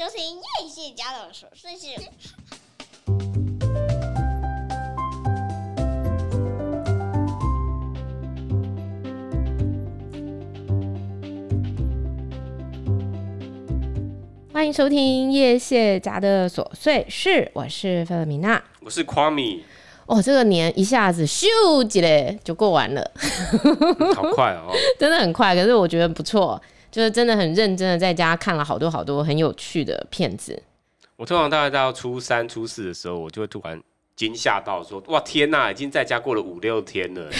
收听叶谢家的琐碎事。欢迎收听叶谢家的琐碎事，我是菲勒米娜，我是夸米。哦，这个年一下子咻几嘞就过完了，好快哦，真的很快。可是我觉得不错。就是真的很认真的在家看了好多好多很有趣的片子。我通常大概到初三、初四的时候，我就会突然惊吓到说：“哇，天哪，已经在家过了五六天了！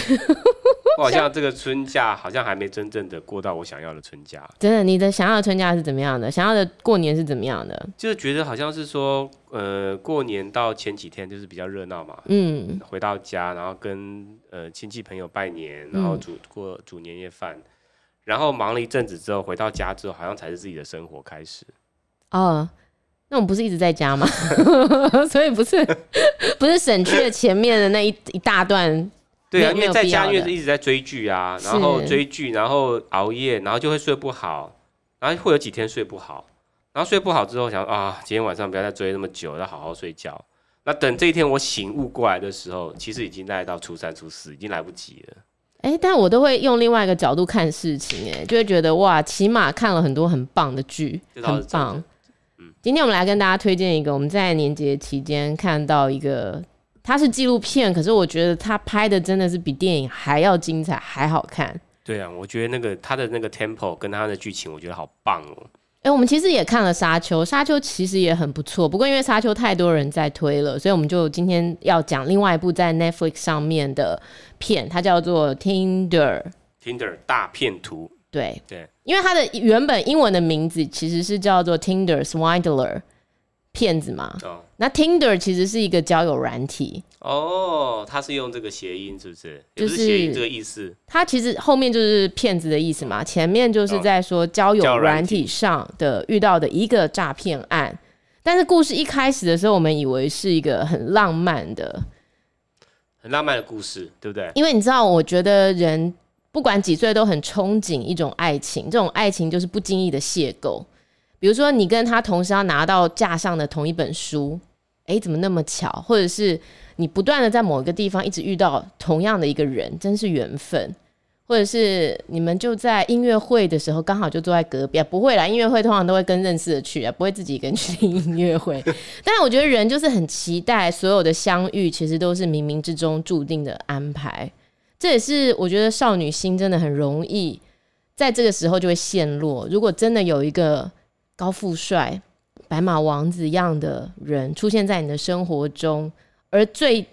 我好像这个春假好像还没真正的过到我想要的春假。”真的，你的想要的春假是怎么样的？想要的过年是怎么样的？就是觉得好像是说，呃，过年到前几天就是比较热闹嘛，嗯，回到家，然后跟呃亲戚朋友拜年，然后煮过煮年夜饭。然后忙了一阵子之后，回到家之后，好像才是自己的生活开始。哦，那我们不是一直在家吗？所以不是不是省去了前面的那一一大段。对啊，因为在家因为是一直在追剧啊，然后追剧，然后熬夜，然后就会睡不好，然后会有几天睡不好，然后睡不好之后想啊，今天晚上不要再追那么久，要好好睡觉。那等这一天我醒悟过来的时候，其实已经来到初三、初四，已经来不及了。哎、欸，但我都会用另外一个角度看事情，哎，就会觉得哇，起码看了很多很棒的剧，很棒。嗯，今天我们来跟大家推荐一个我们在年节期间看到一个，它是纪录片，可是我觉得它拍的真的是比电影还要精彩，还好看。对啊，我觉得那个它的那个 tempo 跟它的剧情，我觉得好棒哦。哎、欸，我们其实也看了《沙丘》，《沙丘》其实也很不错。不过因为《沙丘》太多人在推了，所以我们就今天要讲另外一部在 Netflix 上面的片，它叫做 Tinder。Tinder 大片图。对对，因为它的原本英文的名字其实是叫做 Tinder Swindler。骗子嘛，oh. 那 Tinder 其实是一个交友软体哦，oh, 他是用这个谐音是不是？就是谐音这个意思。他其实后面就是骗子的意思嘛，oh. 前面就是在说交友软体上的遇到的一个诈骗案。但是故事一开始的时候，我们以为是一个很浪漫的、很浪漫的故事，对不对？因为你知道，我觉得人不管几岁都很憧憬一种爱情，这种爱情就是不经意的邂逅。比如说，你跟他同时要拿到架上的同一本书，哎、欸，怎么那么巧？或者是你不断的在某一个地方一直遇到同样的一个人，真是缘分。或者是你们就在音乐会的时候刚好就坐在隔壁，啊、不会啦，音乐会通常都会跟认识的去啊，不会自己一个人去听音乐会。但是我觉得人就是很期待所有的相遇，其实都是冥冥之中注定的安排。这也是我觉得少女心真的很容易在这个时候就会陷落。如果真的有一个高富帅、白马王子一样的人出现在你的生活中，而最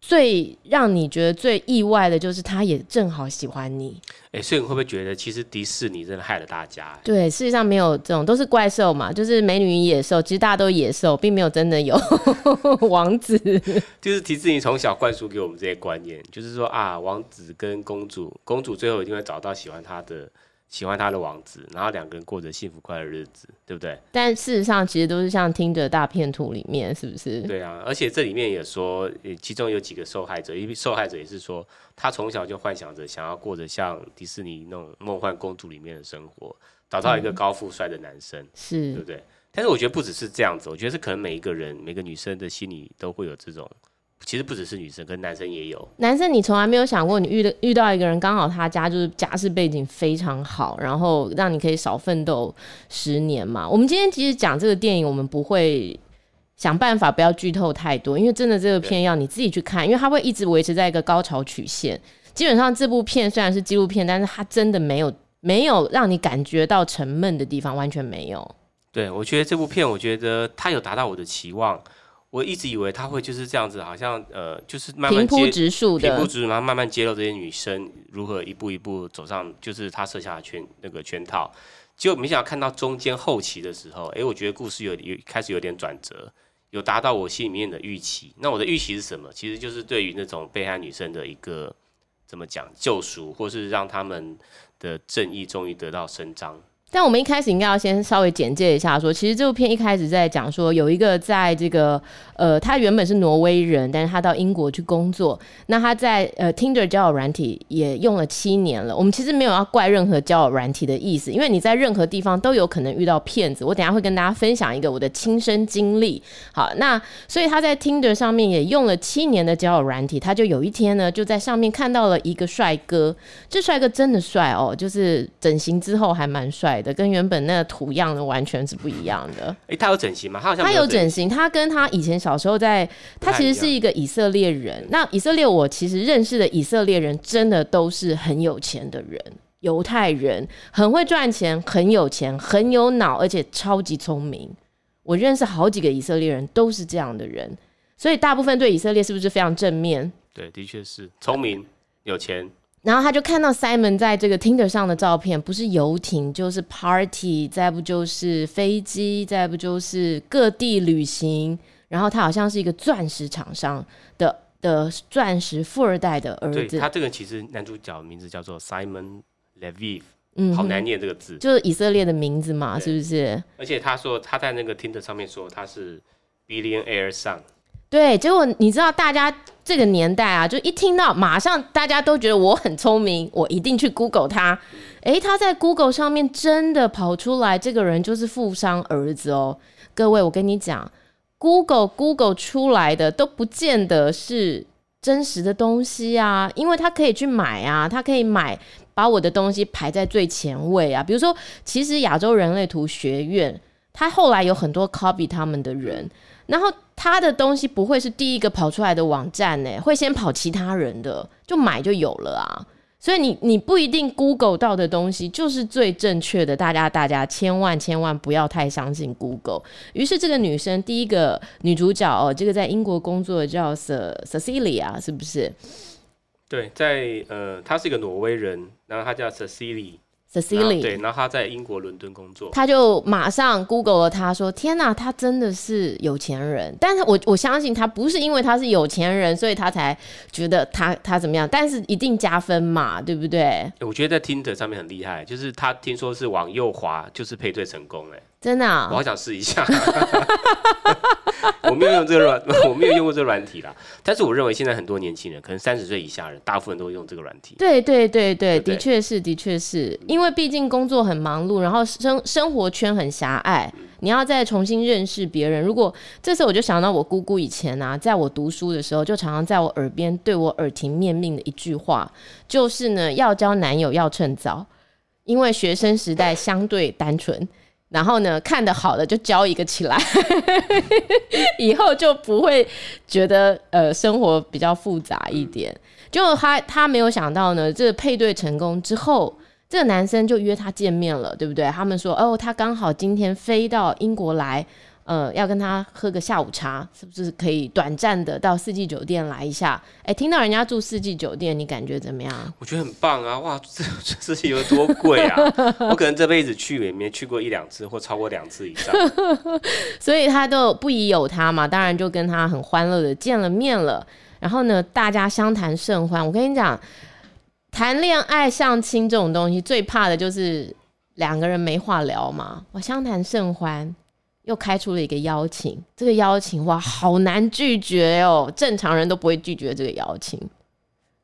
最让你觉得最意外的就是，他也正好喜欢你。哎、欸，所以你会不会觉得，其实迪士尼真的害了大家？对，事实上没有这种，都是怪兽嘛，就是美女与野兽。其实大家都野兽，并没有真的有 王子。就是迪士尼从小灌输给我们这些观念，就是说啊，王子跟公主，公主最后一定会找到喜欢她的。喜欢他的王子，然后两个人过着幸福快乐日子，对不对？但事实上，其实都是像《Tinder 大片图》里面，是不是？对啊，而且这里面也说，其中有几个受害者，因为受害者也是说，他从小就幻想着想要过着像迪士尼那种梦幻公主里面的生活，找到一个高富帅的男生，嗯、是对不对？但是我觉得不只是这样子，我觉得是可能每一个人、每个女生的心里都会有这种。其实不只是女生，跟男生也有。男生，你从来没有想过，你遇到遇到一个人，刚好他家就是家世背景非常好，然后让你可以少奋斗十年嘛？我们今天其实讲这个电影，我们不会想办法不要剧透太多，因为真的这个片要你自己去看，因为它会一直维持在一个高潮曲线。基本上这部片虽然是纪录片，但是它真的没有没有让你感觉到沉闷的地方，完全没有。对，我觉得这部片，我觉得它有达到我的期望。我一直以为他会就是这样子，好像呃，就是慢慢平铺直述的，平铺直述，然后慢慢揭露这些女生如何一步一步走上，就是他设下的圈那个圈套。结果没想到看到中间后期的时候，哎、欸，我觉得故事有有开始有点转折，有达到我心里面的预期。那我的预期是什么？其实就是对于那种被害女生的一个怎么讲救赎，或是让他们的正义终于得到伸张。但我们一开始应该要先稍微简介一下说，其实这部片一开始在讲说有一个在这个呃，他原本是挪威人，但是他到英国去工作。那他在呃 Tinder 交友软体也用了七年了。我们其实没有要怪任何交友软体的意思，因为你在任何地方都有可能遇到骗子。我等下会跟大家分享一个我的亲身经历。好，那所以他在 Tinder 上面也用了七年的交友软体，他就有一天呢就在上面看到了一个帅哥，这帅哥真的帅哦，就是整形之后还蛮帅的。跟原本那个图样的完全是不一样的。哎、欸，他有整形吗？他好像他有整形。他跟他以前小时候在，他其实是一个以色列人。那以色列，我其实认识的以色列人真的都是很有钱的人，犹太人，很会赚钱，很有钱，很有脑，而且超级聪明。我认识好几个以色列人都是这样的人，所以大部分对以色列是不是非常正面？对，的确是聪明、有钱。然后他就看到 Simon 在这个 Tinder 上的照片，不是游艇就是 Party，再不就是飞机，再不就是各地旅行。然后他好像是一个钻石厂商的的钻石富二代的儿子。对，他这个其实男主角名字叫做 Simon Leviv，嗯，好难念这个字，就是以色列的名字嘛，是不是？而且他说他在那个 Tinder 上面说他是 Billionaire Son。对，结果你知道，大家这个年代啊，就一听到，马上大家都觉得我很聪明，我一定去 Google 他。诶，他在 Google 上面真的跑出来，这个人就是富商儿子哦。各位，我跟你讲，Google Google 出来的都不见得是真实的东西啊，因为他可以去买啊，他可以买，把我的东西排在最前位啊。比如说，其实亚洲人类图学院，他后来有很多 copy 他们的人。然后他的东西不会是第一个跑出来的网站呢，会先跑其他人的，就买就有了啊。所以你你不一定 Google 到的东西就是最正确的，大家大家千万千万不要太相信 Google。于是这个女生第一个女主角哦，这个在英国工作的叫 Cecilia，是不是？对，在呃，她是一个挪威人，然后她叫 Cecilia。Cecilia，对，然后他在英国伦敦工作，他就马上 Google 了，他说：“天哪，他真的是有钱人。”但是我我相信他不是因为他是有钱人，所以他才觉得他他怎么样，但是一定加分嘛，对不对？我觉得在 Tinder 上面很厉害，就是他听说是往右滑就是配对成功，哎。真的、啊，我好想试一下。我没有用这个软，我没有用过这个软体啦。但是我认为现在很多年轻人，可能三十岁以下人，大部分都会用这个软体。对对对对，对的确是，的确是因为毕竟工作很忙碌，然后生生活圈很狭隘，你要再重新认识别人。如果这时候我就想到我姑姑以前啊，在我读书的时候，就常常在我耳边对我耳提面命的一句话，就是呢，要交男友要趁早，因为学生时代相对单纯。然后呢，看的好的就交一个起来，以后就不会觉得呃生活比较复杂一点。就他他没有想到呢，这个配对成功之后，这个男生就约他见面了，对不对？他们说哦，他刚好今天飞到英国来。呃，要跟他喝个下午茶，是不是可以短暂的到四季酒店来一下？哎、欸，听到人家住四季酒店，你感觉怎么样？我觉得很棒啊！哇，这这是有多贵啊？我可能这辈子去也没去过一两次，或超过两次以上。所以他都不疑有他嘛，当然就跟他很欢乐的见了面了。然后呢，大家相谈甚欢。我跟你讲，谈恋爱相亲这种东西，最怕的就是两个人没话聊嘛。我相谈甚欢。又开出了一个邀请，这个邀请哇，好难拒绝哦，正常人都不会拒绝这个邀请，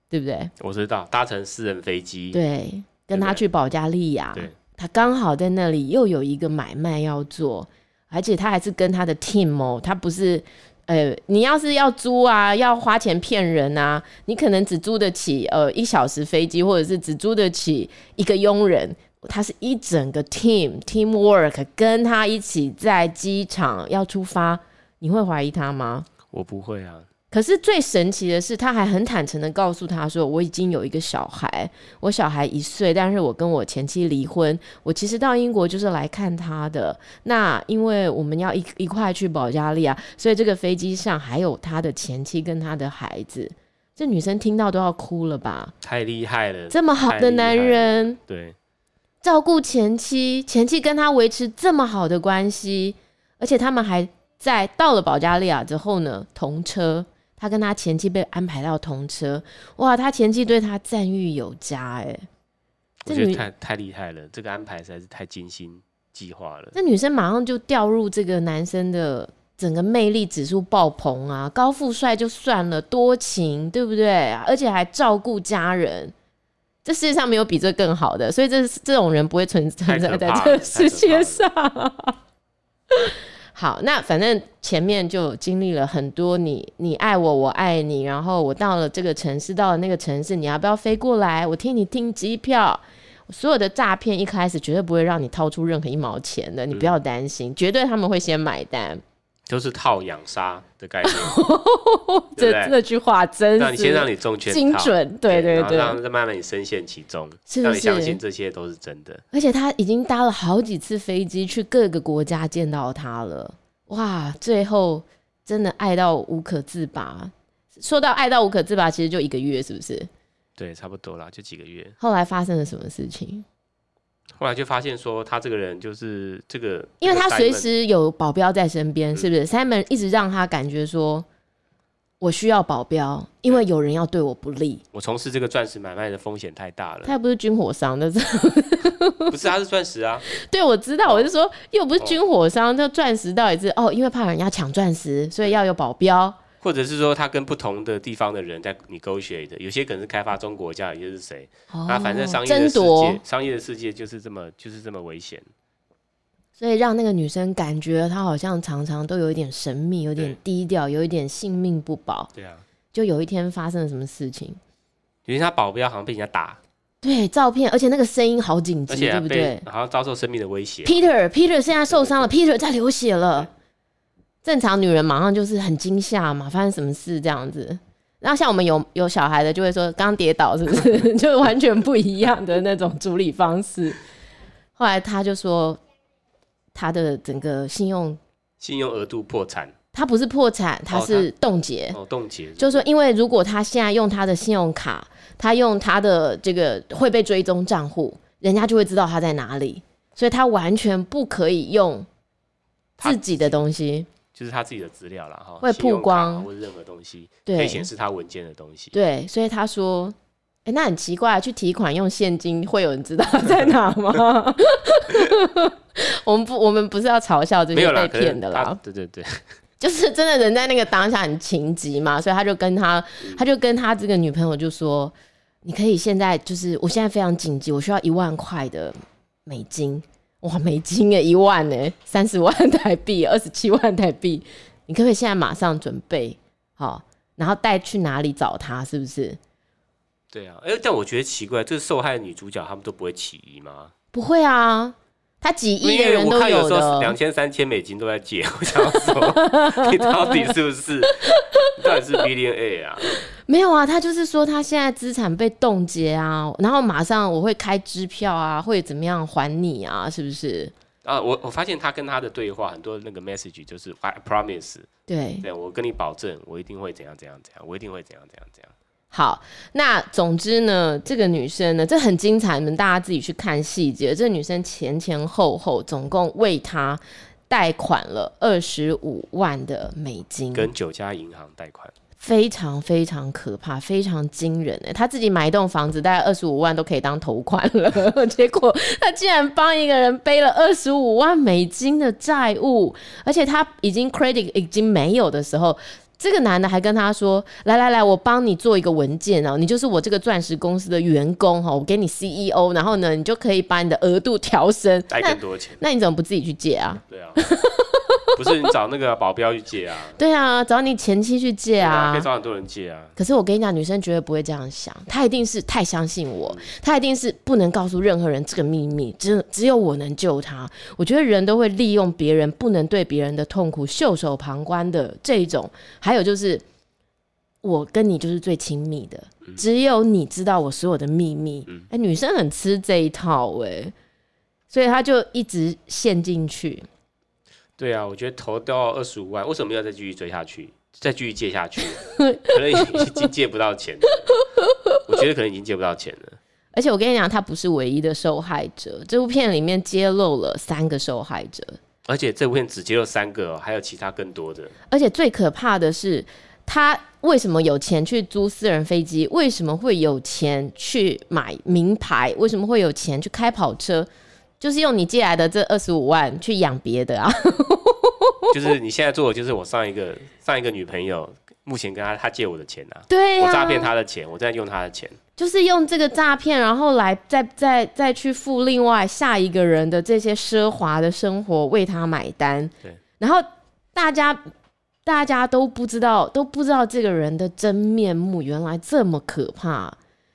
对不对？我知道，搭乘私人飞机，对，跟他去保加利亚，对，他刚好在那里又有一个买卖要做，而且他还是跟他的 team 哦，他不是，呃，你要是要租啊，要花钱骗人啊，你可能只租得起呃一小时飞机，或者是只租得起一个佣人。他是一整个 team teamwork，跟他一起在机场要出发，你会怀疑他吗？我不会啊。可是最神奇的是，他还很坦诚的告诉他说：“我已经有一个小孩，我小孩一岁，但是我跟我前妻离婚，我其实到英国就是来看他的。那因为我们要一一块去保加利亚，所以这个飞机上还有他的前妻跟他的孩子。这女生听到都要哭了吧？太厉害了，这么好的男人，对。”照顾前妻，前妻跟他维持这么好的关系，而且他们还在到了保加利亚之后呢，同车。他跟他前妻被安排到同车，哇，他前妻对他赞誉有加，哎，我觉得太太厉害了，这个安排实在是太精心计划了。这女生马上就掉入这个男生的整个魅力指数爆棚啊，高富帅就算了，多情对不对？而且还照顾家人，这世界上没有比这更好的，所以这这种人不会存存在在这个世界上。好，那反正前面就经历了很多你，你你爱我，我爱你，然后我到了这个城市，到了那个城市，你要不要飞过来？我替你订机票。所有的诈骗一开始绝对不会让你掏出任何一毛钱的，你不要担心，嗯、绝对他们会先买单。都是套养杀的概念，这这句话真是让你先让你中圈精准，对对对，然后再慢慢你深陷其中，是是让你相信这些都是真的。而且他已经搭了好几次飞机去各个国家见到他了，哇！最后真的爱到无可自拔。说到爱到无可自拔，其实就一个月，是不是？对，差不多啦，就几个月。后来发生了什么事情？后来就发现说，他这个人就是这个，因为他随时有保镖在身边，是不是？Simon 一直让他感觉说，我需要保镖，因为有人要对我不利。我从事这个钻石买卖的风险太大了。他又不是军火商，那 是不是？他是钻石啊。对，我知道，我就说又不是军火商，那钻石到底是哦，因为怕人家抢钻石，所以要有保镖。或者是说他跟不同的地方的人在 negotiate，有些可能是开发中国家，有些是谁？那、哦、反正商业的世界，商业的世界就是这么就是这么危险。所以让那个女生感觉她好像常常都有一点神秘，有点低调，有一点性命不保。对啊。就有一天发生了什么事情？因为他保镖好像被人家打。对，照片，而且那个声音好紧急，对不对？好像遭受生命的威胁。Peter，Peter 现在受伤了，Peter 在流血了。正常女人马上就是很惊吓嘛，发生什么事这样子。然后像我们有有小孩的，就会说刚跌倒是不是？就完全不一样的那种处理方式。后来他就说，他的整个信用信用额度破产，他不是破产，他是冻结。哦，冻结。就是说，因为如果他现在用他的信用卡，他用他的这个会被追踪账户，人家就会知道他在哪里，所以他完全不可以用自己的东西。就是他自己的资料了哈，会曝光或者任何东西，可以显示他文件的东西。对，所以他说，哎、欸，那很奇怪，去提款用现金，会有人知道 在哪吗？我们不，我们不是要嘲笑这些被骗的啦。对对对，就是真的人在那个当下很情急嘛，所以他就跟他，他就跟他这个女朋友就说，你可以现在就是，我现在非常紧急，我需要一万块的美金。哇，美金诶，一万呢，三十万台币，二十七万台币，你可不可以现在马上准备好，然后带去哪里找他？是不是？对啊，哎、欸，但我觉得奇怪，这个受害的女主角他们都不会起疑吗？不会啊，他几亿的人都有的，有时候两千、三千美金都在借，我想要说，你到底是不是？到底是 billionaire 啊？没有啊，他就是说他现在资产被冻结啊，然后马上我会开支票啊，会怎么样还你啊？是不是？啊，我我发现他跟他的对话很多那个 message 就是 I promise，对，对我跟你保证，我一定会怎样怎样怎样，我一定会怎样怎样怎样。好，那总之呢，这个女生呢，这很精彩，你们大家自己去看细节。这个女生前前后后总共为他贷款了二十五万的美金，跟九家银行贷款。非常非常可怕，非常惊人哎！他自己买一栋房子，大概二十五万都可以当头款了，结果他竟然帮一个人背了二十五万美金的债务，而且他已经 credit 已经没有的时候。这个男的还跟他说：“来来来，我帮你做一个文件哦，你就是我这个钻石公司的员工哈，我给你 CEO，然后呢，你就可以把你的额度调升，贷更多钱。那你怎么不自己去借啊？对啊，不是你找那个保镖去借啊？对啊，找你前妻去借啊，可以找很多人借啊。可是我跟你讲，女生绝对不会这样想，她一定是太相信我，她一定是不能告诉任何人这个秘密，只只有我能救她。我觉得人都会利用别人不能对别人的痛苦袖手旁观的这一种。”还有就是，我跟你就是最亲密的，只有你知道我所有的秘密。哎、欸，女生很吃这一套哎、欸，所以她就一直陷进去。对啊，我觉得投到二十五万，为什么要再继续追下去，再继续借下去？可能已经借不到钱了。我觉得可能已经借不到钱了。而且我跟你讲，他不是唯一的受害者。这部片里面揭露了三个受害者。而且这部片只揭露三个，还有其他更多的。而且最可怕的是，他为什么有钱去租私人飞机？为什么会有钱去买名牌？为什么会有钱去开跑车？就是用你借来的这二十五万去养别的啊！就是你现在做的，就是我上一个上一个女朋友，目前跟他他借我的钱啊，对啊，我诈骗他的钱，我在用他的钱，就是用这个诈骗，然后来再再再去付另外下一个人的这些奢华的生活，为他买单。对，然后大家大家都不知道，都不知道这个人的真面目原来这么可怕，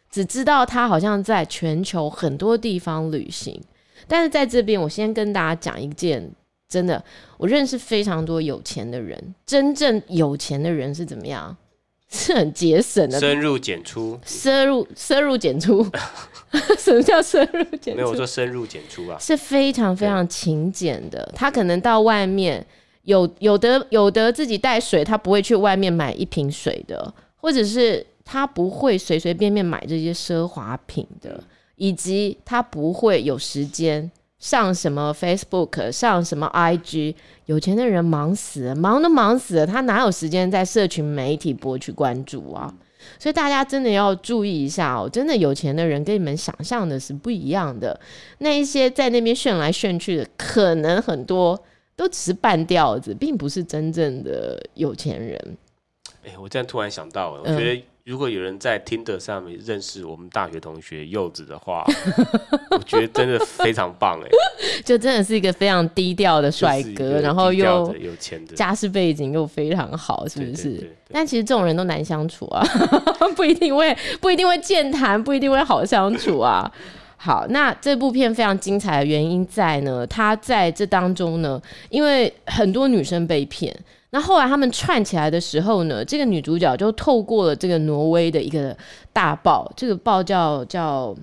只知道他好像在全球很多地方旅行。但是在这边，我先跟大家讲一件真的，我认识非常多有钱的人，真正有钱的人是怎么样？是很节省的，深入浅出，深入深入浅出。什么叫深入浅出？没有我说深入浅出啊，是非常非常勤俭的。他可能到外面有有的有的自己带水，他不会去外面买一瓶水的，或者是他不会随随便便买这些奢华品的。以及他不会有时间上什么 Facebook，上什么 IG，有钱的人忙死了，忙都忙死了，他哪有时间在社群媒体博取关注啊？所以大家真的要注意一下哦，真的有钱的人跟你们想象的是不一样的。那一些在那边炫来炫去的，可能很多都只是半吊子，并不是真正的有钱人。哎、欸，我这样突然想到，我觉得、嗯。如果有人在 Tinder 上面认识我们大学同学柚子的话，我觉得真的非常棒哎，就真的是一个非常低调的帅哥，然后又有钱的，家世背景又非常好，是不是？但其实这种人都难相处啊，不一定会不一定会健谈，不一定会好相处啊。好，那这部片非常精彩的原因在呢，他在这当中呢，因为很多女生被骗。那后来他们串起来的时候呢，这个女主角就透过了这个挪威的一个大报，这个报叫叫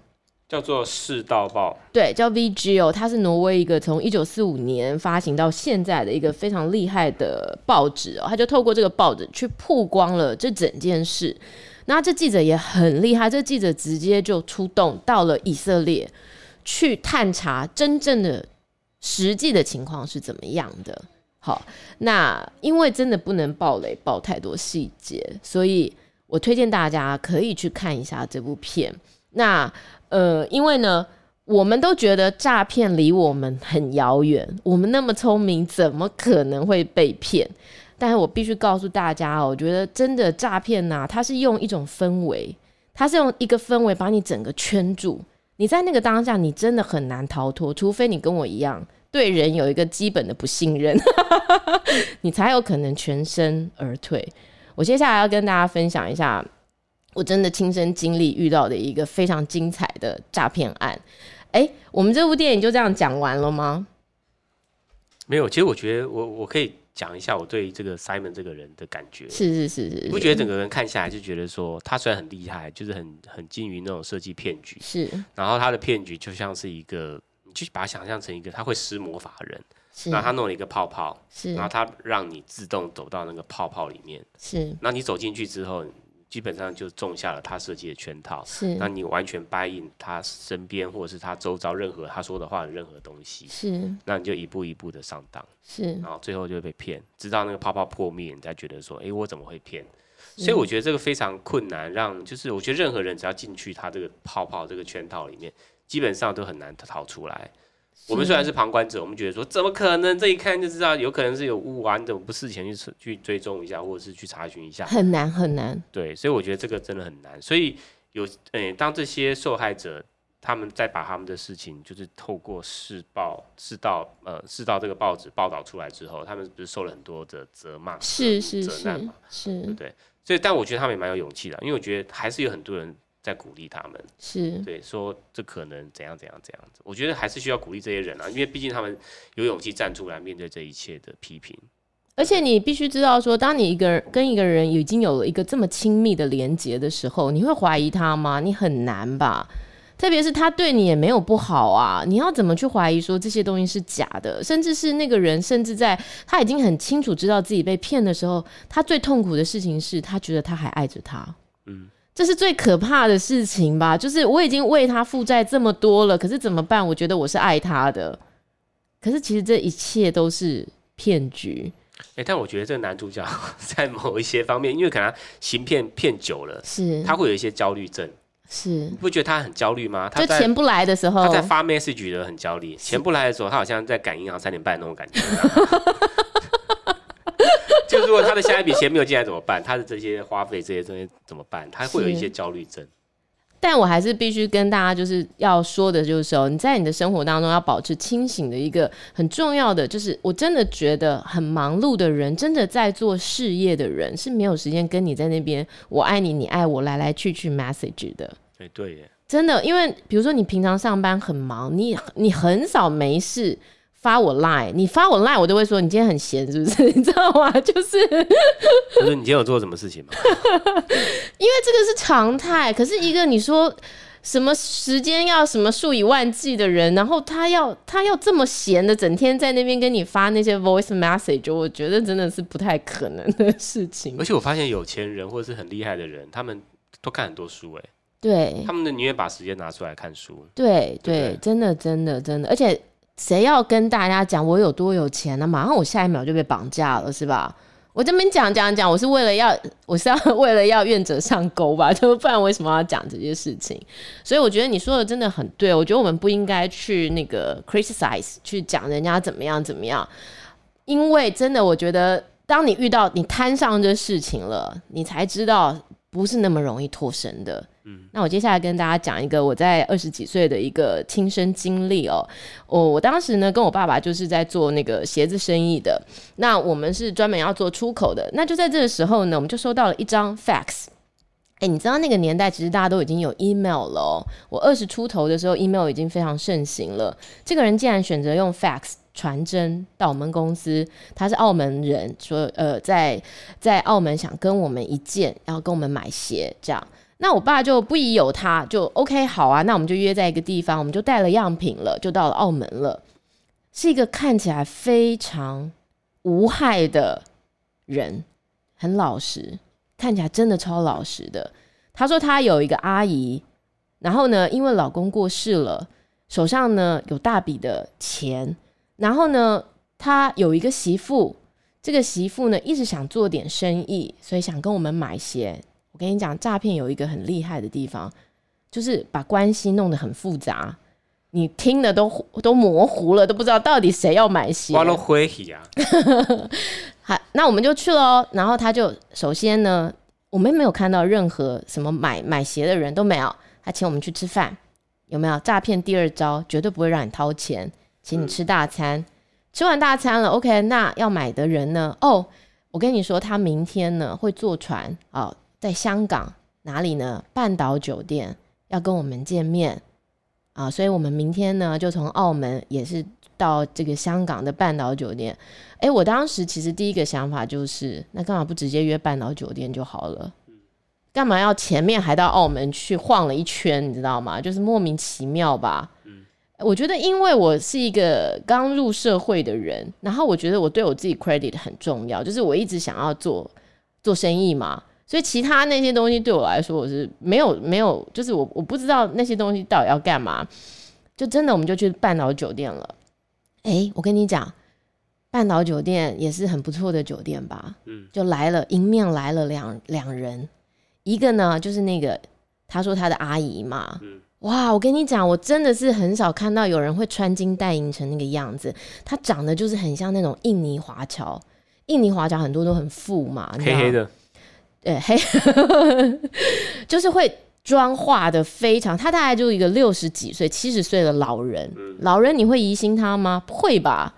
叫做《世道报》，对，叫 VGO，它是挪威一个从一九四五年发行到现在的一个非常厉害的报纸哦。他就透过这个报纸去曝光了这整件事。那这记者也很厉害，这记者直接就出动到了以色列去探查真正的实际的情况是怎么样的。好，那因为真的不能爆雷，爆太多细节，所以我推荐大家可以去看一下这部片。那呃，因为呢，我们都觉得诈骗离我们很遥远，我们那么聪明，怎么可能会被骗？但是我必须告诉大家哦，我觉得真的诈骗呐，它是用一种氛围，它是用一个氛围把你整个圈住，你在那个当下，你真的很难逃脱，除非你跟我一样。对人有一个基本的不信任，你才有可能全身而退。我接下来要跟大家分享一下，我真的亲身经历遇到的一个非常精彩的诈骗案。哎，我们这部电影就这样讲完了吗？没有，其实我觉得我我可以讲一下我对这个 Simon 这个人的感觉。是是是是，不觉得整个人看下来就觉得说，他虽然很厉害，就是很很精于那种设计骗局，是，然后他的骗局就像是一个。就把它想象成一个他会施魔法的人，然后他弄了一个泡泡，然后他让你自动走到那个泡泡里面，是，那你走进去之后，基本上就种下了他设计的圈套，是，那你完全 buy in 他身边或者是他周遭任何他说的话的任何东西，是，那你就一步一步的上当，是，然后最后就会被骗，直到那个泡泡破灭，你才觉得说，哎、欸，我怎么会骗？所以我觉得这个非常困难，让就是我觉得任何人只要进去他这个泡泡这个圈套里面。基本上都很难逃出来。我们虽然是旁观者，我们觉得说怎么可能？这一看就知道有可能是有误啊！你怎么不事前去去追踪一下，或者是去查询一下？很难很难。对，所以我觉得这个真的很难。所以有诶、欸，当这些受害者他们在把他们的事情，就是透过世报、世道呃世道这个报纸报道出来之后，他们不是受了很多的责骂、是是责难嘛？是，对不对？所以，但我觉得他们也蛮有勇气的，因为我觉得还是有很多人。在鼓励他们，是对说这可能怎样怎样怎样子，我觉得还是需要鼓励这些人啊，因为毕竟他们有勇气站出来面对这一切的批评。而且你必须知道说，当你一个人跟一个人已经有了一个这么亲密的连接的时候，你会怀疑他吗？你很难吧？特别是他对你也没有不好啊，你要怎么去怀疑说这些东西是假的？甚至是那个人，甚至在他已经很清楚知道自己被骗的时候，他最痛苦的事情是他觉得他还爱着他。嗯。这是最可怕的事情吧？就是我已经为他负债这么多了，可是怎么办？我觉得我是爱他的，可是其实这一切都是骗局。哎、欸，但我觉得这个男主角 在某一些方面，因为可能他行骗骗久了，是他会有一些焦虑症。是，你不觉得他很焦虑吗？他就钱不来的时候，他在发 message 的很焦虑。钱不来的时候，他好像在赶银行三点半那种感觉。就 如果他的下一笔钱没有进来怎么办？他的这些花费这些东西怎么办？他会有一些焦虑症。但我还是必须跟大家就是要说的，就是说你在你的生活当中要保持清醒的一个很重要的，就是我真的觉得很忙碌的人，真的在做事业的人是没有时间跟你在那边我爱你，你爱我来来去去 message 的。对对耶，真的，因为比如说你平常上班很忙，你你很少没事。发我 line，你发我 line，我都会说你今天很闲，是不是？你知道吗？就是，可是你今天有做什么事情吗？因为这个是常态。可是一个你说什么时间要什么数以万计的人，然后他要他要这么闲的，整天在那边跟你发那些 voice message，我觉得真的是不太可能的事情。而且我发现有钱人或者是很厉害的人，他们都看很多书，哎，对，他们的宁愿把时间拿出来看书。对对，对，真的真的真的，而且。谁要跟大家讲我有多有钱呢？马上我下一秒就被绑架了，是吧？我这边讲讲讲，我是为了要，我是要为了要愿者上钩吧？就不然为什么要讲这些事情？所以我觉得你说的真的很对，我觉得我们不应该去那个 criticize，去讲人家怎么样怎么样，因为真的，我觉得当你遇到你摊上这事情了，你才知道不是那么容易脱身的。嗯，那我接下来跟大家讲一个我在二十几岁的一个亲身经历哦。我我当时呢跟我爸爸就是在做那个鞋子生意的，那我们是专门要做出口的。那就在这个时候呢，我们就收到了一张 fax。哎，你知道那个年代其实大家都已经有 email 了哦。我二十出头的时候，email 已经非常盛行了。这个人竟然选择用 fax 传真到我们公司，他是澳门人，说呃在在澳门想跟我们一见，然后跟我们买鞋这样。那我爸就不疑有他，就 OK 好啊，那我们就约在一个地方，我们就带了样品了，就到了澳门了。是一个看起来非常无害的人，很老实，看起来真的超老实的。他说他有一个阿姨，然后呢，因为老公过世了，手上呢有大笔的钱，然后呢，他有一个媳妇，这个媳妇呢一直想做点生意，所以想跟我们买鞋。我跟你讲，诈骗有一个很厉害的地方，就是把关系弄得很复杂，你听的都都模糊了，都不知道到底谁要买鞋。我都会去啊。好，那我们就去喽。然后他就首先呢，我们没有看到任何什么买买鞋的人都没有。他请我们去吃饭，有没有？诈骗第二招，绝对不会让你掏钱，请你吃大餐。嗯、吃完大餐了，OK，那要买的人呢？哦，我跟你说，他明天呢会坐船啊。哦在香港哪里呢？半岛酒店要跟我们见面啊，所以我们明天呢就从澳门也是到这个香港的半岛酒店。哎，我当时其实第一个想法就是，那干嘛不直接约半岛酒店就好了？干嘛要前面还到澳门去晃了一圈？你知道吗？就是莫名其妙吧。我觉得因为我是一个刚入社会的人，然后我觉得我对我自己 credit 很重要，就是我一直想要做做生意嘛。所以其他那些东西对我来说，我是没有没有，就是我我不知道那些东西到底要干嘛，就真的我们就去半岛酒店了。哎，我跟你讲，半岛酒店也是很不错的酒店吧？嗯，就来了迎面来了两两人，一个呢就是那个他说他的阿姨嘛，嗯，哇，我跟你讲，我真的是很少看到有人会穿金戴银成那个样子，他长得就是很像那种印尼华侨，印尼华侨很多都很富嘛，黑黑的。对，黑 就是会妆化的非常，他大概就一个六十几岁、七十岁的老人。嗯、老人你会疑心他吗？不会吧？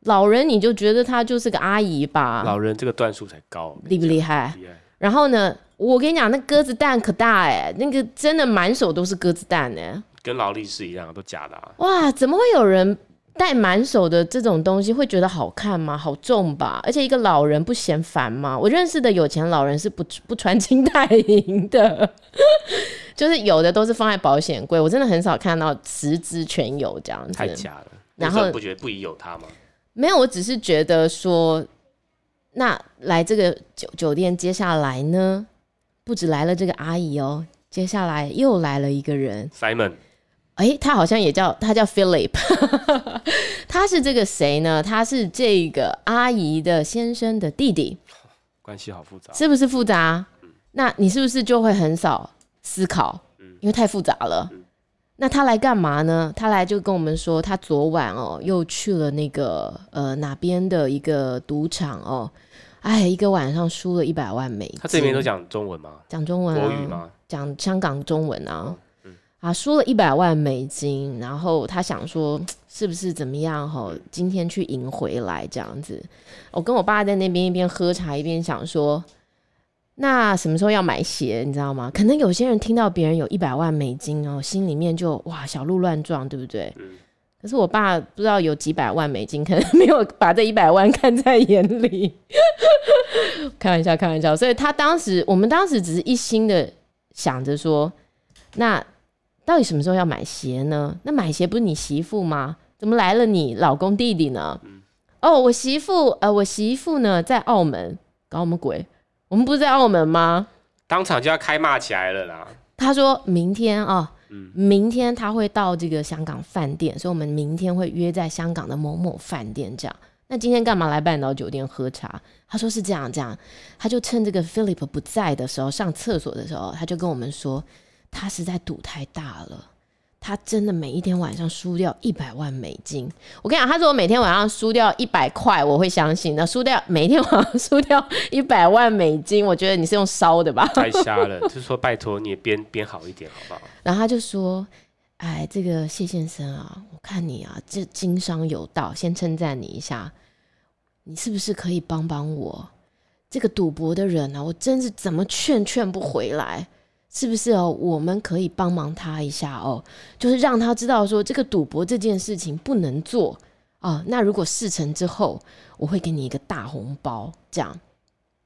老人你就觉得他就是个阿姨吧？老人这个段数才高，厉不厉害？厉害。然后呢，我跟你讲，那鸽子蛋可大哎，那个真的满手都是鸽子蛋呢，跟劳力士一样，都假的啊。哇，怎么会有人？戴满手的这种东西会觉得好看吗？好重吧！而且一个老人不嫌烦吗？我认识的有钱老人是不 不穿金戴银的，就是有的都是放在保险柜。我真的很少看到十支全有这样子，太假了。然后不觉得不宜有他吗？没有，我只是觉得说，那来这个酒酒店，接下来呢，不止来了这个阿姨哦，接下来又来了一个人，Simon。哎、欸，他好像也叫他叫 Philip，他是这个谁呢？他是这个阿姨的先生的弟弟，关系好复杂，是不是复杂？嗯、那你是不是就会很少思考？嗯、因为太复杂了。嗯、那他来干嘛呢？他来就跟我们说，他昨晚哦又去了那个呃哪边的一个赌场哦，哎，一个晚上输了一百万美金。他这边都讲中文吗？讲中文、啊？国语吗？讲香港中文啊。嗯啊，输了一百万美金，然后他想说是不是怎么样？哈，今天去赢回来这样子。我跟我爸在那边一边喝茶一边想说，那什么时候要买鞋？你知道吗？可能有些人听到别人有一百万美金哦，心里面就哇小鹿乱撞，对不对？可是我爸不知道有几百万美金，可能没有把这一百万看在眼里。开玩笑，开玩笑。所以他当时，我们当时只是一心的想着说，那。到底什么时候要买鞋呢？那买鞋不是你媳妇吗？怎么来了你老公弟弟呢？嗯、哦，我媳妇，呃，我媳妇呢在澳门，搞什么鬼？我们不是在澳门吗？当场就要开骂起来了啦！他说明天啊，哦嗯、明天他会到这个香港饭店，所以我们明天会约在香港的某某饭店。这样，那今天干嘛来半岛酒店喝茶？他说是这样，这样，他就趁这个 Philip 不在的时候，上厕所的时候，他就跟我们说。他实在赌太大了，他真的每一天晚上输掉一百万美金。我跟你讲，他说我每天晚上输掉一百块，我会相信。那输掉每一天晚上输掉一百万美金，我觉得你是用烧的吧？太瞎了，就是说拜托你也编编好一点好不好？然后他就说：“哎，这个谢先生啊，我看你啊，这经商有道，先称赞你一下。你是不是可以帮帮我？这个赌博的人啊，我真是怎么劝劝不回来。”是不是哦？我们可以帮忙他一下哦，就是让他知道说这个赌博这件事情不能做啊。那如果事成之后，我会给你一个大红包，这样。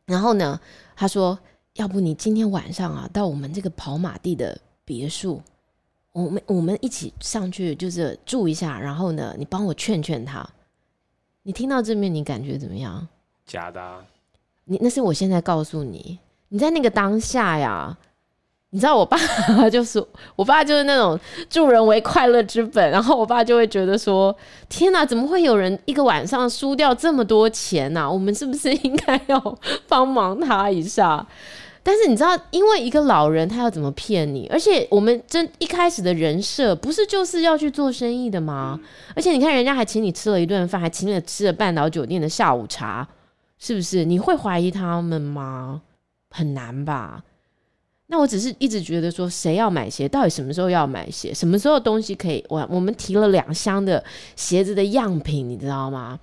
然后呢，他说，要不你今天晚上啊，到我们这个跑马地的别墅，我们我们一起上去就是住一下。然后呢，你帮我劝劝他。你听到这面，你感觉怎么样？假的啊。你那是我现在告诉你，你在那个当下呀。你知道我爸 就是，我爸就是那种助人为快乐之本，然后我爸就会觉得说：天哪，怎么会有人一个晚上输掉这么多钱呢？我们是不是应该要帮忙他一下？但是你知道，因为一个老人他要怎么骗你？而且我们真一开始的人设不是就是要去做生意的吗？而且你看，人家还请你吃了一顿饭，还请你吃了半岛酒店的下午茶，是不是？你会怀疑他们吗？很难吧？那我只是一直觉得说，谁要买鞋？到底什么时候要买鞋？什么时候东西可以？我我们提了两箱的鞋子的样品，你知道吗？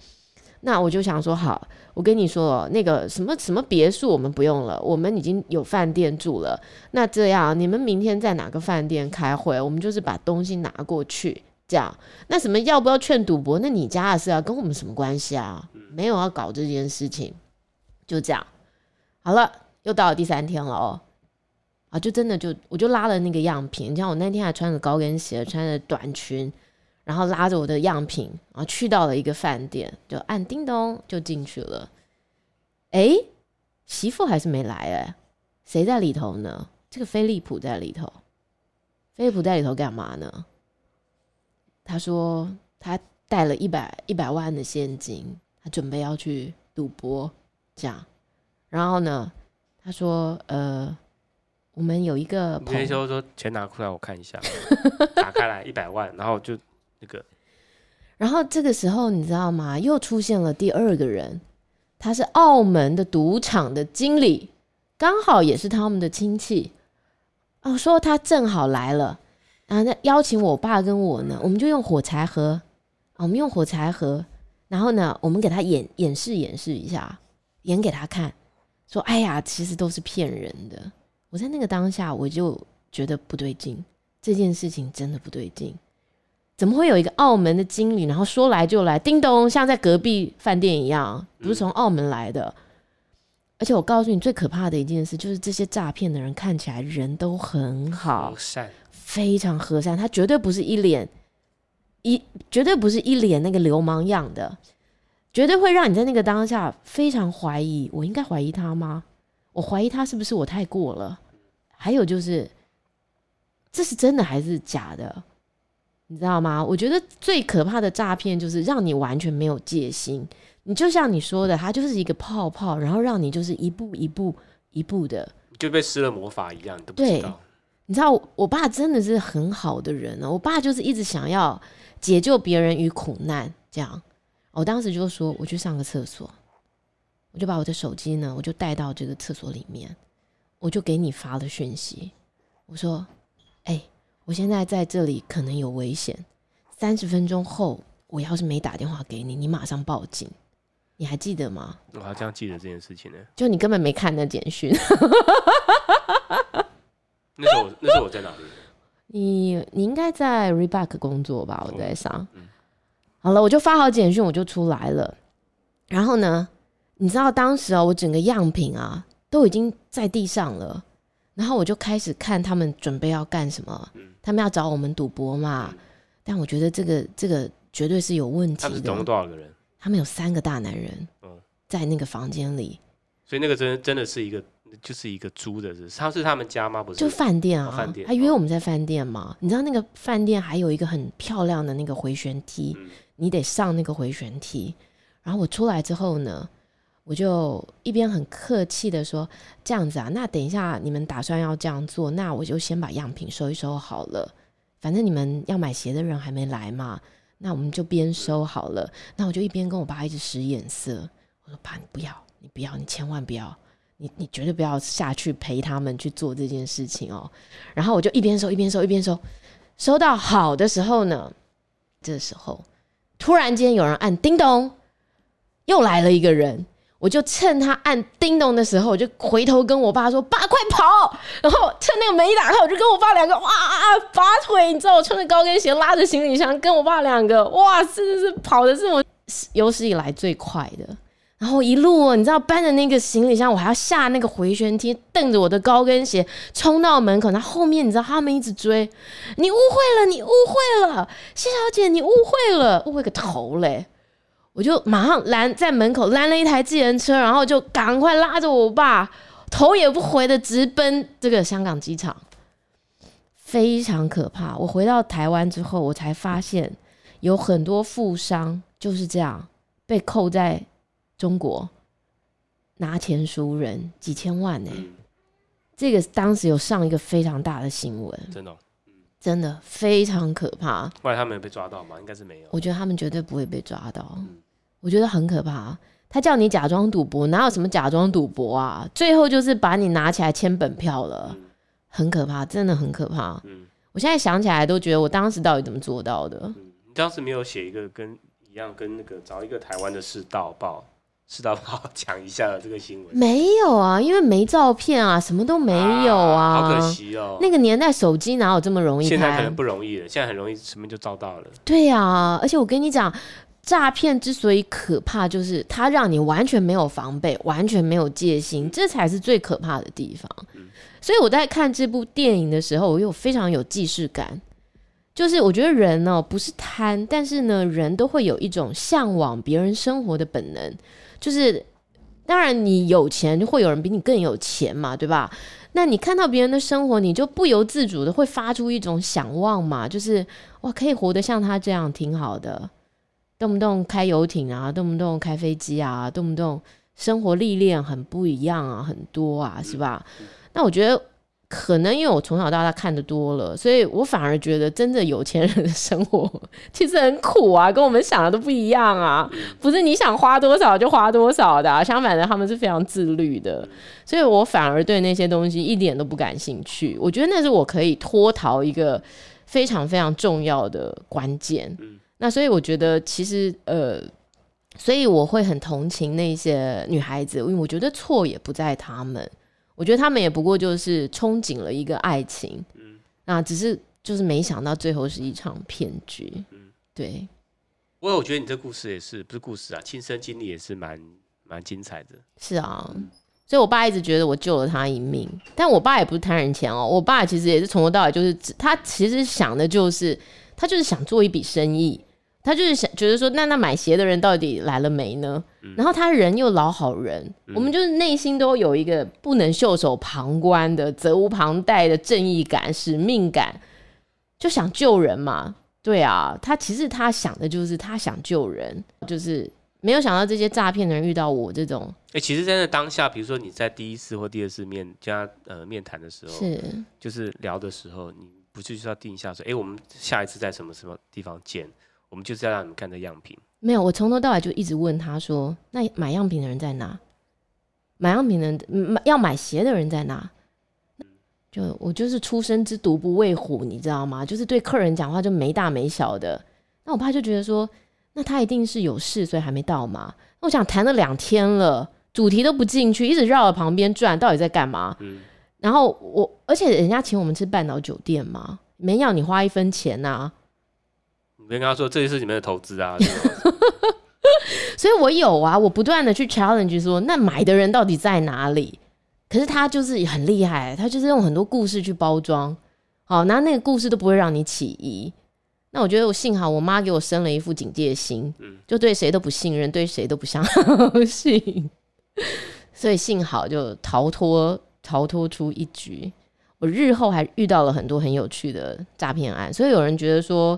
那我就想说，好，我跟你说，那个什么什么别墅我们不用了，我们已经有饭店住了。那这样，你们明天在哪个饭店开会？我们就是把东西拿过去，这样。那什么要不要劝赌博？那你家的事啊，跟我们什么关系啊？没有要搞这件事情，就这样。好了，又到了第三天了哦。啊，就真的就我就拉了那个样品，你像我那天还穿着高跟鞋，穿着短裙，然后拉着我的样品，然后去到了一个饭店，就按叮咚就进去了。哎，媳妇还是没来哎，谁在里头呢？这个飞利浦在里头。飞利浦在里头干嘛呢？他说他带了一百一百万的现金，他准备要去赌博，这样。然后呢，他说呃。我们有一个朋友，那时候说钱拿出来我看一下，打开来一百万，然后就那个，然后这个时候你知道吗？又出现了第二个人，他是澳门的赌场的经理，刚好也是他们的亲戚。哦，说他正好来了，然后那邀请我爸跟我呢，我们就用火柴盒，我们用火柴盒，然后呢，我们给他演演示演示一下，演给他看，说哎呀，其实都是骗人的。我在那个当下，我就觉得不对劲，这件事情真的不对劲。怎么会有一个澳门的经理，然后说来就来，叮咚，像在隔壁饭店一样，不是从澳门来的？嗯、而且我告诉你，最可怕的一件事就是这些诈骗的人看起来人都很好，和善，非常和善，他绝对不是一脸一，绝对不是一脸那个流氓样的，绝对会让你在那个当下非常怀疑，我应该怀疑他吗？我怀疑他是不是我太过了？还有就是，这是真的还是假的？你知道吗？我觉得最可怕的诈骗就是让你完全没有戒心。你就像你说的，它就是一个泡泡，然后让你就是一步一步一步的，就被施了魔法一样，你都不知道。你知道我，我爸真的是很好的人呢。我爸就是一直想要解救别人于苦难，这样。我当时就说，我去上个厕所，我就把我的手机呢，我就带到这个厕所里面，我就给你发了讯息，我说：“哎、欸，我现在在这里可能有危险，三十分钟后我要是没打电话给你，你马上报警。”你还记得吗？我好像记得这件事情呢。就你根本没看那简讯。那时候，那时候我在哪里？你你应该在 Reebok 工作吧？我在上。嗯。好了，我就发好简讯，我就出来了。然后呢，你知道当时啊，我整个样品啊都已经在地上了。然后我就开始看他们准备要干什么。他们要找我们赌博嘛？但我觉得这个这个绝对是有问题的。他们总共多少个人？他们有三个大男人，在那个房间里，所以那个真真的是一个，就是一个租的，是他是他们家吗？不是，就饭店啊，饭店，他约我们在饭店嘛。你知道那个饭店还有一个很漂亮的那个回旋梯，你得上那个回旋梯。然后我出来之后呢，我就一边很客气的说：“这样子啊，那等一下你们打算要这样做，那我就先把样品收一收好了。反正你们要买鞋的人还没来嘛。”那我们就边收好了，那我就一边跟我爸一直使眼色。我说：“爸，你不要，你不要，你千万不要，你你绝对不要下去陪他们去做这件事情哦。”然后我就一边收一边收一边收，收到好的时候呢，这时候突然间有人按叮咚，又来了一个人。我就趁他按叮咚的时候，我就回头跟我爸说：“爸，快跑！”然后趁那个门一打开，我就跟我爸两个哇啊啊拔腿，你知道我穿着高跟鞋拉着行李箱，跟我爸两个哇，真的是跑的是我有史以来最快的。然后一路你知道搬着那个行李箱，我还要下那个回旋梯，蹬着我的高跟鞋冲到门口。那后面你知道他们一直追，你误会了，你误会了，谢小姐，你误会了，误会个头嘞！我就马上拦在门口拦了一台计程车，然后就赶快拉着我爸，头也不回的直奔这个香港机场，非常可怕。我回到台湾之后，我才发现有很多富商就是这样被扣在中国拿钱赎人，几千万呢、欸。这个当时有上一个非常大的新闻，真的、哦。真的非常可怕。后来他们有被抓到吗？应该是没有。我觉得他们绝对不会被抓到。嗯、我觉得很可怕。他叫你假装赌博，哪有什么假装赌博啊？最后就是把你拿起来签本票了，嗯、很可怕，真的很可怕。嗯、我现在想起来都觉得，我当时到底怎么做到的？嗯、你当时没有写一个跟一样，跟那个找一个台湾的世道报。世道好好 讲一下这个新闻。没有啊，因为没照片啊，什么都没有啊，啊好可惜哦。那个年代手机哪有这么容易？现在可能不容易了，现在很容易什么就照到了。对啊，而且我跟你讲，诈骗之所以可怕，就是它让你完全没有防备，完全没有戒心，这才是最可怕的地方。所以我在看这部电影的时候，我又非常有既视感。就是我觉得人呢、不是贪，但是呢，人都会有一种向往别人生活的本能。就是，当然你有钱，会有人比你更有钱嘛，对吧？那你看到别人的生活，你就不由自主的会发出一种想望嘛，就是哇，可以活得像他这样挺好的，动不动开游艇啊，动不动开飞机啊，动不动生活历练很不一样啊，很多啊，是吧？那我觉得。可能因为我从小到大看的多了，所以我反而觉得真的有钱人的生活 其实很苦啊，跟我们想的都不一样啊。不是你想花多少就花多少的啊，相反的，他们是非常自律的。所以我反而对那些东西一点都不感兴趣。我觉得那是我可以脱逃一个非常非常重要的关键。那所以我觉得其实呃，所以我会很同情那些女孩子，因为我觉得错也不在他们。我觉得他们也不过就是憧憬了一个爱情，嗯，那只是就是没想到最后是一场骗局，嗯，对。不过我觉得你这故事也是不是故事啊，亲身经历也是蛮蛮精彩的。是啊，嗯，所以我爸一直觉得我救了他一命，但我爸也不是贪人钱哦，我爸其实也是从头到尾就是他其实想的就是他就是想做一笔生意。他就是想觉得说，那那买鞋的人到底来了没呢？嗯、然后他人又老好人，嗯、我们就是内心都有一个不能袖手旁观的、责无旁贷的正义感、使命感，就想救人嘛。对啊，他其实他想的就是他想救人，就是没有想到这些诈骗的人遇到我这种。哎、欸，其实，在那当下，比如说你在第一次或第二次面加呃面谈的时候，是就是聊的时候，你不就是要定一下说，哎、欸，我们下一次在什么什么地方见？我们就是要让你们看这样品。没有，我从头到尾就一直问他说，那买样品的人在哪？买样品的人买要买鞋的人在哪？就我就是初生之犊不畏虎，你知道吗？就是对客人讲话就没大没小的。那我爸就觉得说，那他一定是有事，所以还没到嘛。那我想谈了两天了，主题都不进去，一直绕着旁边转，到底在干嘛？嗯。然后我，而且人家请我们吃半岛酒店嘛，没要你花一分钱呐、啊。你跟他说，这就是你们的投资啊。所以我有啊，我不断的去 challenge 说，那买的人到底在哪里？可是他就是很厉害，他就是用很多故事去包装，好，那那个故事都不会让你起疑。那我觉得我幸好我妈给我生了一副警戒心，就对谁都不信任，对谁都不相 信，所以幸好就逃脱逃脱出一局。我日后还遇到了很多很有趣的诈骗案，所以有人觉得说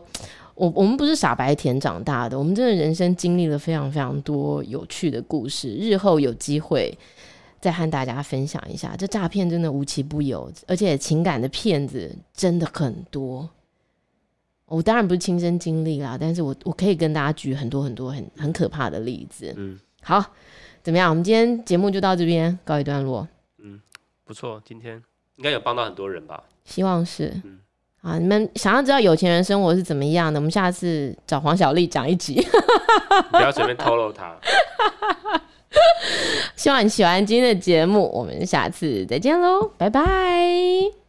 我我们不是傻白甜长大的，我们真的人生经历了非常非常多有趣的故事。日后有机会。再和大家分享一下，这诈骗真的无奇不有，而且情感的骗子真的很多。我当然不是亲身经历啦，但是我我可以跟大家举很多很多很很可怕的例子。嗯，好，怎么样？我们今天节目就到这边告一段落。嗯，不错，今天应该有帮到很多人吧？希望是。嗯，啊，你们想要知道有钱人生活是怎么样的？我们下次找黄小丽讲一集。不要随便透露他。希望你喜欢今天的节目，我们下次再见喽，拜拜。